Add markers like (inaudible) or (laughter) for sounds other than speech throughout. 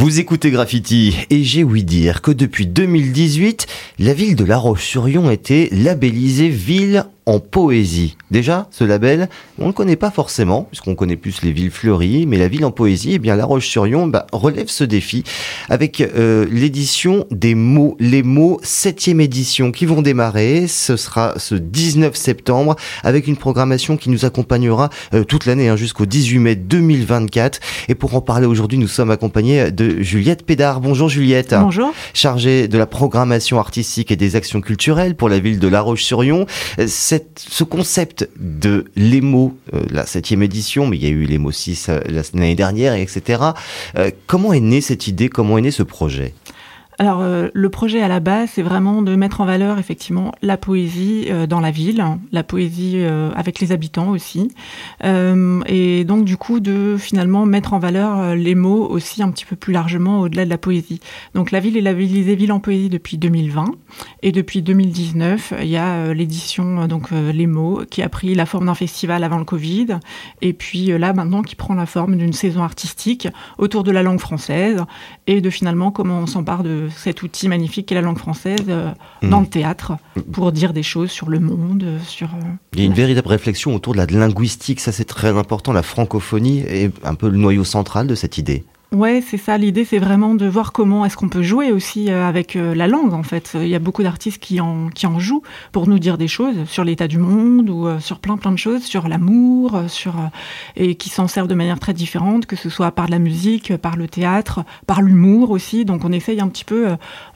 Vous écoutez Graffiti et j'ai ouï dire que depuis 2018, la ville de La Roche-sur-Yon était labellisée ville en poésie. Déjà, ce label, on ne le connaît pas forcément, puisqu'on connaît plus les villes fleuries, mais la ville en poésie, eh bien, La Roche-sur-Yon bah, relève ce défi avec euh, l'édition des mots, les mots, septième édition, qui vont démarrer. Ce sera ce 19 septembre, avec une programmation qui nous accompagnera euh, toute l'année, hein, jusqu'au 18 mai 2024. Et pour en parler aujourd'hui, nous sommes accompagnés de Juliette Pédard. Bonjour Juliette. Bonjour. Chargée de la programmation artistique et des actions culturelles pour la ville de La Roche-sur-Yon ce concept de l'EMO, euh, la septième édition, mais il y a eu l'EMO 6 euh, l'année dernière, etc. Euh, comment est née cette idée? Comment est né ce projet? Alors, euh, le projet à la base, c'est vraiment de mettre en valeur effectivement la poésie euh, dans la ville, la poésie euh, avec les habitants aussi, et donc du coup de finalement mettre en valeur les mots aussi un petit peu plus largement au-delà de la poésie. Donc la ville est labellisée ville en poésie depuis 2020, et depuis 2019, il y a l'édition donc les mots qui a pris la forme d'un festival avant le Covid, et puis là maintenant qui prend la forme d'une saison artistique autour de la langue française. Et de finalement comment on s'empare de cet outil magnifique qu'est la langue française euh, dans mmh. le théâtre pour dire des choses sur le monde, sur... Euh, Il y a une véritable réflexion autour de la linguistique, ça c'est très important, la francophonie est un peu le noyau central de cette idée. Ouais, c'est ça. L'idée, c'est vraiment de voir comment est-ce qu'on peut jouer aussi euh, avec euh, la langue. En fait, il y a beaucoup d'artistes qui en jouent pour nous dire des choses sur l'état du monde ou euh, sur plein plein de choses, sur l'amour, sur et qui s'en servent de manière très différente, que ce soit par la musique, par le théâtre, par l'humour aussi. Donc, on essaye un petit peu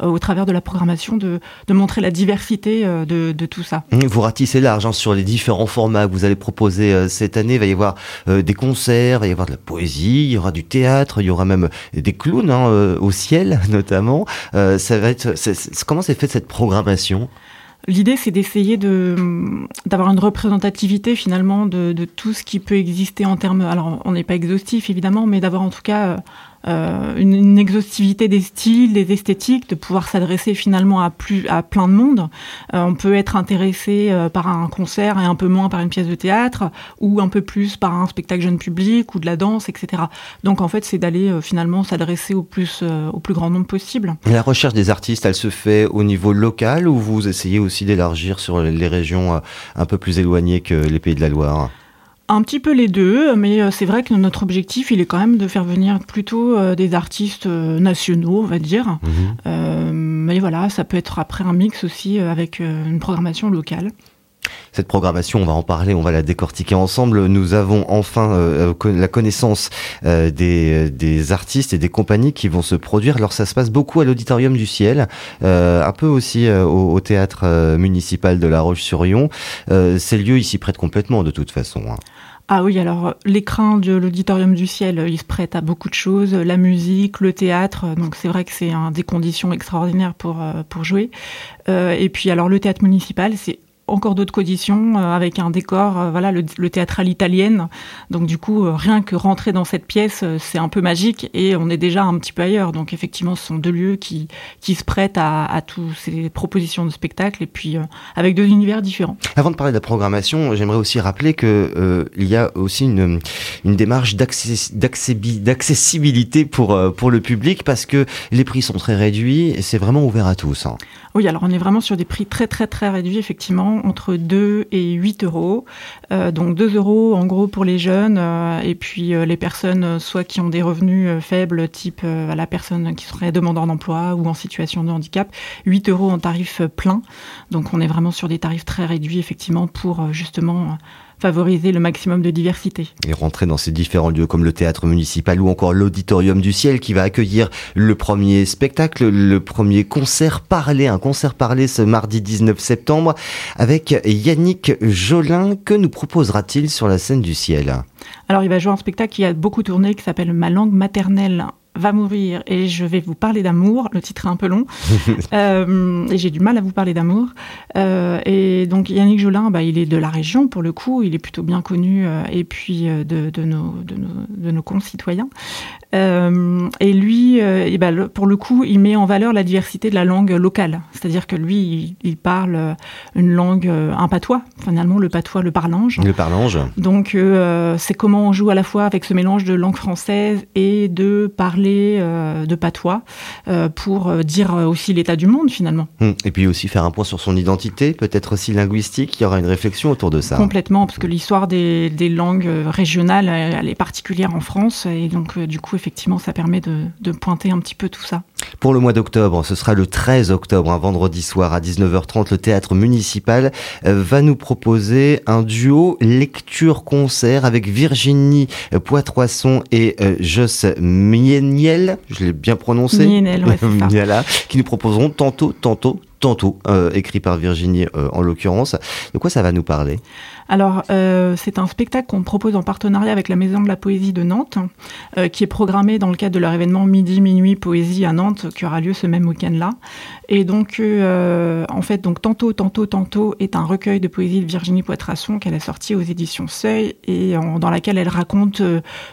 au travers de la programmation de, montrer la diversité de, de tout ça. Mmh, vous ratissez large hein, sur les différents formats que vous allez proposer cette année. Il va y avoir des concerts, il va y avoir de la poésie, il y aura du théâtre, il y aura même des clowns hein, euh, au ciel (laughs) notamment. Euh, ça va être, comment s'est fait cette programmation? L'idée, c'est d'essayer de d'avoir une représentativité finalement de, de, tout ce qui peut exister en termes. Alors, on n'est pas exhaustif évidemment, mais d'avoir en tout cas euh, une, exhaustivité des styles, des esthétiques, de pouvoir s'adresser finalement à plus à plein de monde. Euh, on peut être intéressé euh, par un concert et un peu moins par une pièce de théâtre, ou un peu plus par un spectacle jeune public ou de la danse, etc. Donc en fait, c'est d'aller finalement s'adresser au plus au plus grand nombre possible. La recherche des artistes, elle se fait au niveau local ou vous essayez aussi d'élargir sur les régions un peu plus éloignées que les Pays de la Loire? Un petit peu les deux, mais euh, c'est vrai que notre objectif, il est quand même de faire venir plutôt euh, des artistes euh, nationaux, on va dire. Mhm. mais voilà, ça peut être après un mix aussi avec une programmation locale. Cette programmation, on va en parler, on va la décortiquer ensemble. Nous avons enfin euh, la connaissance euh, des, artistes et des compagnies qui vont se produire. Alors ça se passe beaucoup à l'Auditorium du Ciel, euh, un peu aussi au, théâtre municipal de La Roche-sur-Yon. ces lieux, ils s'y prêtent complètement de toute façon. Hein. Ah oui, alors l'écran de l'auditorium du ciel, il se prête à beaucoup de choses, la musique, le théâtre, donc c'est vrai que c'est des conditions extraordinaires pour, pour jouer. Euh, et puis alors le théâtre municipal, c'est encore d'autres conditions euh, avec un décor, euh, voilà, le, théâtre à l'italienne. Donc du coup, euh, rien que rentrer dans cette pièce, c'est un peu magique et on est déjà un petit peu ailleurs. Donc effectivement, ce sont deux lieux qui qui se prêtent à, à toutes ces propositions de spectacle et puis avec deux univers différents. Avant de parler de la programmation, j'aimerais aussi rappeler que il y a aussi une une démarche d'accessibilité pour pour le public parce que les prix sont très réduits et c'est vraiment ouvert à tous. Hein. Oui, alors on est vraiment sur des prix très très très réduits effectivement entre 2 et 8 euros. Euh, donc 2 euros en gros pour les jeunes euh, et puis euh, les personnes soit qui ont des revenus faibles, type la personne qui serait demandeur d'emploi ou en situation de handicap, 8 euros en tarif plein. Donc on est vraiment sur des tarifs très réduits effectivement pour justement favoriser le maximum de diversité. Et rentrer dans ces différents lieux comme le théâtre municipal ou encore l'auditorium du ciel qui va accueillir le premier spectacle, le premier concert parlé, un concert parlé ce mardi 19 septembre avec Yannick Jolin. Que nous proposera-t-il sur la scène du ciel? Alors il va jouer un spectacle qui a beaucoup tourné qui s'appelle Ma langue maternelle va mourir et je vais vous parler d'amour. Le titre est un peu long (laughs) euh, et j'ai du mal à vous parler d'amour. Euh, et donc Yannick Jolin, bah, il est de la région pour le coup, il est plutôt bien connu euh, et puis de, de, nos, de, nos, de nos concitoyens. Et lui, et bah, le, pour le coup, il met en valeur la diversité de la langue locale. C'est-à-dire que lui, il, il, parle une langue, un patois, finalement le patois, le parlange. Le parlange. Donc c'est comment on joue à la fois avec ce mélange de langue française et de parler parler de patois pour dire aussi l'état du monde finalement. Hum, et puis aussi faire un point sur son identité, peut-être aussi linguistique. Il y aura une réflexion autour de ça. Complètement, parce que l'histoire des, des, langues régionales, elle est particulière en France, et donc du coup, effectivement, ça permet de, de pointer un petit peu tout ça. Pour le mois d'octobre, ce sera le 13 octobre, un vendredi soir à 19h30, le théâtre municipal euh, va nous proposer un duo lecture-concert avec Virginie Poitreasson et euh, Joss Mieniel, je l'ai bien prononcé, Mienel, ouais, (laughs) ça. qui nous proposeront tantôt, tantôt, tantôt, euh, écrit par Virginie en l'occurrence. De quoi ça va nous parler? Alors, euh, c'est un spectacle qu'on propose en partenariat avec la Maison de la Poésie de Nantes, euh, qui est programmé dans le cadre de leur événement Midi Minuit Poésie à Nantes, qui aura lieu ce même week-end-là. Et donc, euh, en fait, donc tantôt, tantôt, tantôt est un recueil de poésie de Virginie Poitrasson qu'elle a sorti aux éditions Seuil et dans laquelle elle raconte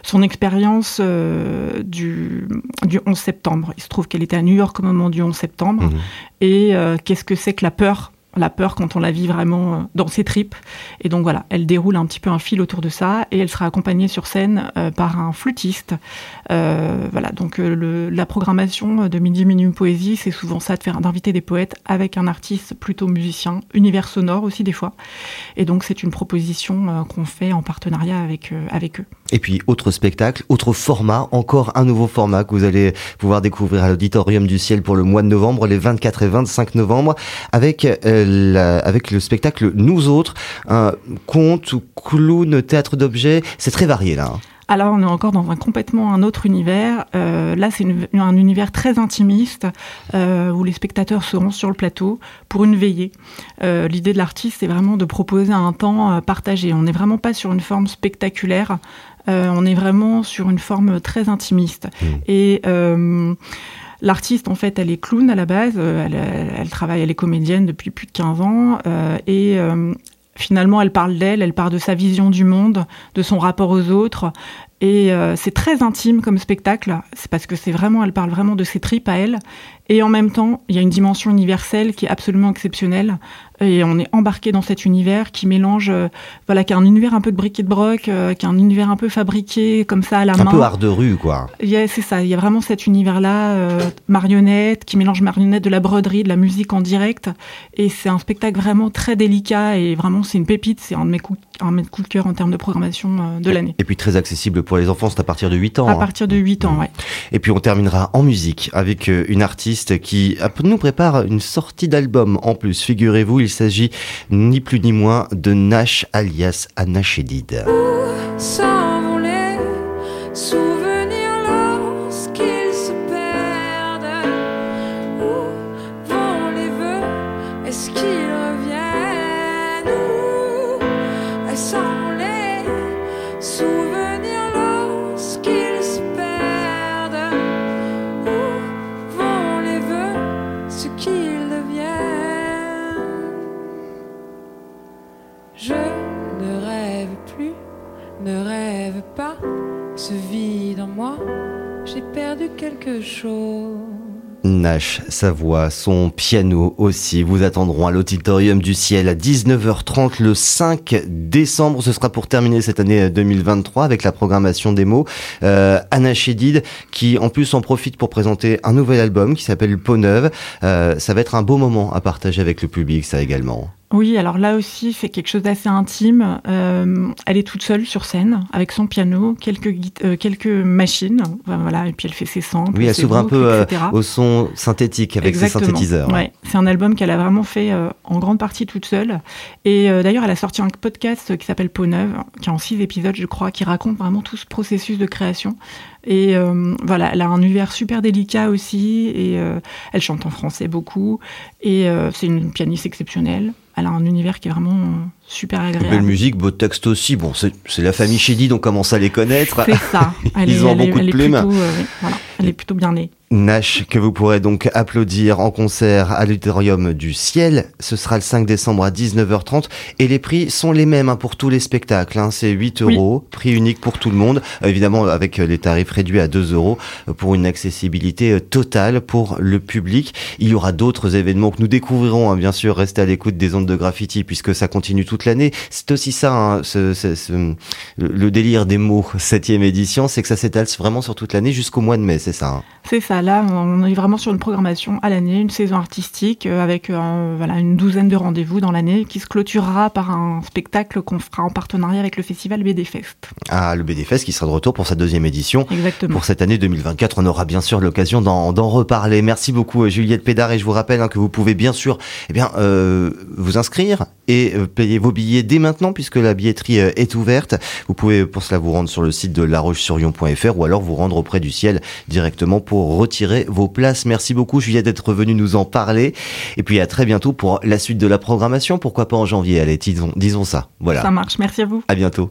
son expérience du, du 11 septembre. Il se trouve qu'elle était à New York au moment du 11 septembre. Mmh. Et qu'est-ce que c'est que la peur la peur quand on la vit vraiment euh, dans ses tripes. Et donc voilà, elle déroule un petit peu un fil autour de ça et elle sera accompagnée sur scène euh, par un flûtiste. Euh, voilà, donc la programmation de Midi Minuit Poésie, c'est souvent ça de faire d'inviter des poètes avec un artiste plutôt musicien, univers sonore aussi des fois. Et donc c'est une proposition qu'on fait en partenariat avec avec eux. Et puis autre spectacle, autre format, encore un nouveau format que vous allez pouvoir découvrir à l'Auditorium du Ciel pour le mois de novembre, les 24 et 25 novembre, avec avec le spectacle Nous autres, un conte ou clown, théâtre d'objets. C'est très varié là. Hein. Alors on est encore dans un complètement un autre univers. Euh, là, c'est un univers très intimiste euh, où les spectateurs seront sur le plateau pour une veillée. Euh, l'idée de l'artiste, c'est vraiment de proposer un temps partagé. On n'est vraiment pas sur une forme spectaculaire. on est vraiment sur une forme très intimiste. Mmh. Et L'artiste, en fait, elle est clown à la base. Euh, elle, travaille, elle est comédienne depuis plus de 15 ans. Euh, et euh, finalement, elle parle d'elle, elle parle de sa vision du monde, de son rapport aux autres. Et c'est très intime comme spectacle. C'est parce que c'est vraiment, elle parle vraiment de ses tripes à elle. Et en même temps, il y a une dimension universelle qui est absolument exceptionnelle et on est embarqué dans cet univers qui mélange, euh, voilà, qui a un univers un peu de briquet de broc, euh, qui a un univers un peu fabriqué comme ça à la main. Un peu art de rue, quoi. c'est ça. Il y a vraiment cet univers-là, euh, marionnette, qui mélange marionnette, de la broderie, de la musique en direct. Et c'est un spectacle vraiment très délicat et vraiment c'est une pépite. C'est un de mes coups, un de coups de cœur en termes de programmation de l'année. Et puis très accessible pour les enfants. C'est à partir de 8 ans. À hein. partir de 8 ans, ouais. Et puis on terminera en musique avec une artiste qui nous prépare une sortie d'album en plus. Figurez-vous, il s'agit ni plus ni moins de Nash alias Anachedid. quelque chose. Nash, sa voix, son piano aussi vous attendront à l'Auditorium du Ciel à 19h30 le 5 décembre. Ce sera pour terminer cette année 2023 avec la programmation des mots. Euh, Anna qui en plus en profite pour présenter un nouvel album qui s'appelle Peau Neuve. Euh, ça va être un beau moment à partager avec le public ça également. Oui, alors là aussi, c'est quelque chose d'assez intime. Euh, elle est toute seule sur scène, avec son piano, quelques, euh, quelques machines, voilà, et puis elle fait ses samples. Oui, elle s'ouvre un peu euh, au son synthétique avec ses synthétiseurs. Ouais. C'est un album qu'elle a vraiment fait en grande partie toute seule. Et d'ailleurs, elle a sorti un podcast qui s'appelle Peau Neuve, qui est en six épisodes, je crois, qui raconte vraiment tout ce processus de création. Et voilà, elle a un univers super délicat aussi, et elle chante en français beaucoup, et c'est une pianiste exceptionnelle elle a un univers qui est vraiment super agréable. Belle musique, beau texte aussi. Bon, c'est la famille Chédid, on commence à les connaître. C'est ça. (laughs) Ils ont beaucoup de plumes. Euh, elle est plutôt bien née. Nash, que vous pourrez donc applaudir en concert à l'Auditorium du Ciel. Ce sera le 5 décembre à 19h30 et les prix sont les mêmes hein, pour tous les spectacles. Hein. C'est 8 euros, prix unique pour tout le monde, évidemment avec les tarifs réduits à 2 euros pour une accessibilité totale pour le public. Il y aura d'autres événements que nous découvrirons, hein, bien sûr. Restez à l'écoute des ondes de graffiti puisque ça continue toute l'année. C'est aussi ça, hein, ce, ce, ce, le délire des mots, (laughs) septième édition, c'est que ça s'étale vraiment sur toute l'année jusqu'au mois de mai, c'est ça hein. C'est ça là, on est vraiment sur une programmation à l'année, une saison artistique euh, avec euh, voilà, une douzaine de rendez-vous dans l'année qui se clôturera par un spectacle qu'on fera en partenariat avec le festival BD Fest. Ah, le BD Fest qui sera de retour pour sa deuxième édition. Exactement. Pour cette année 2024, on aura bien sûr l'occasion d'en reparler. Merci beaucoup Juliette Pédard et je vous rappelle hein, que vous pouvez bien sûr eh bien, euh, vous inscrire et euh, payer vos billets dès maintenant puisque la billetterie euh, est ouverte. Vous pouvez pour cela vous rendre sur le site de laroche-sur-yon.fr ou alors vous rendre auprès du ciel directement pour retirer vos places. Merci beaucoup Juliette d'être venue nous en parler. Et puis à très bientôt pour la suite de la programmation. Pourquoi pas en janvier? Allez, disons, disons ça. Voilà. Ça marche. Merci à vous. À bientôt.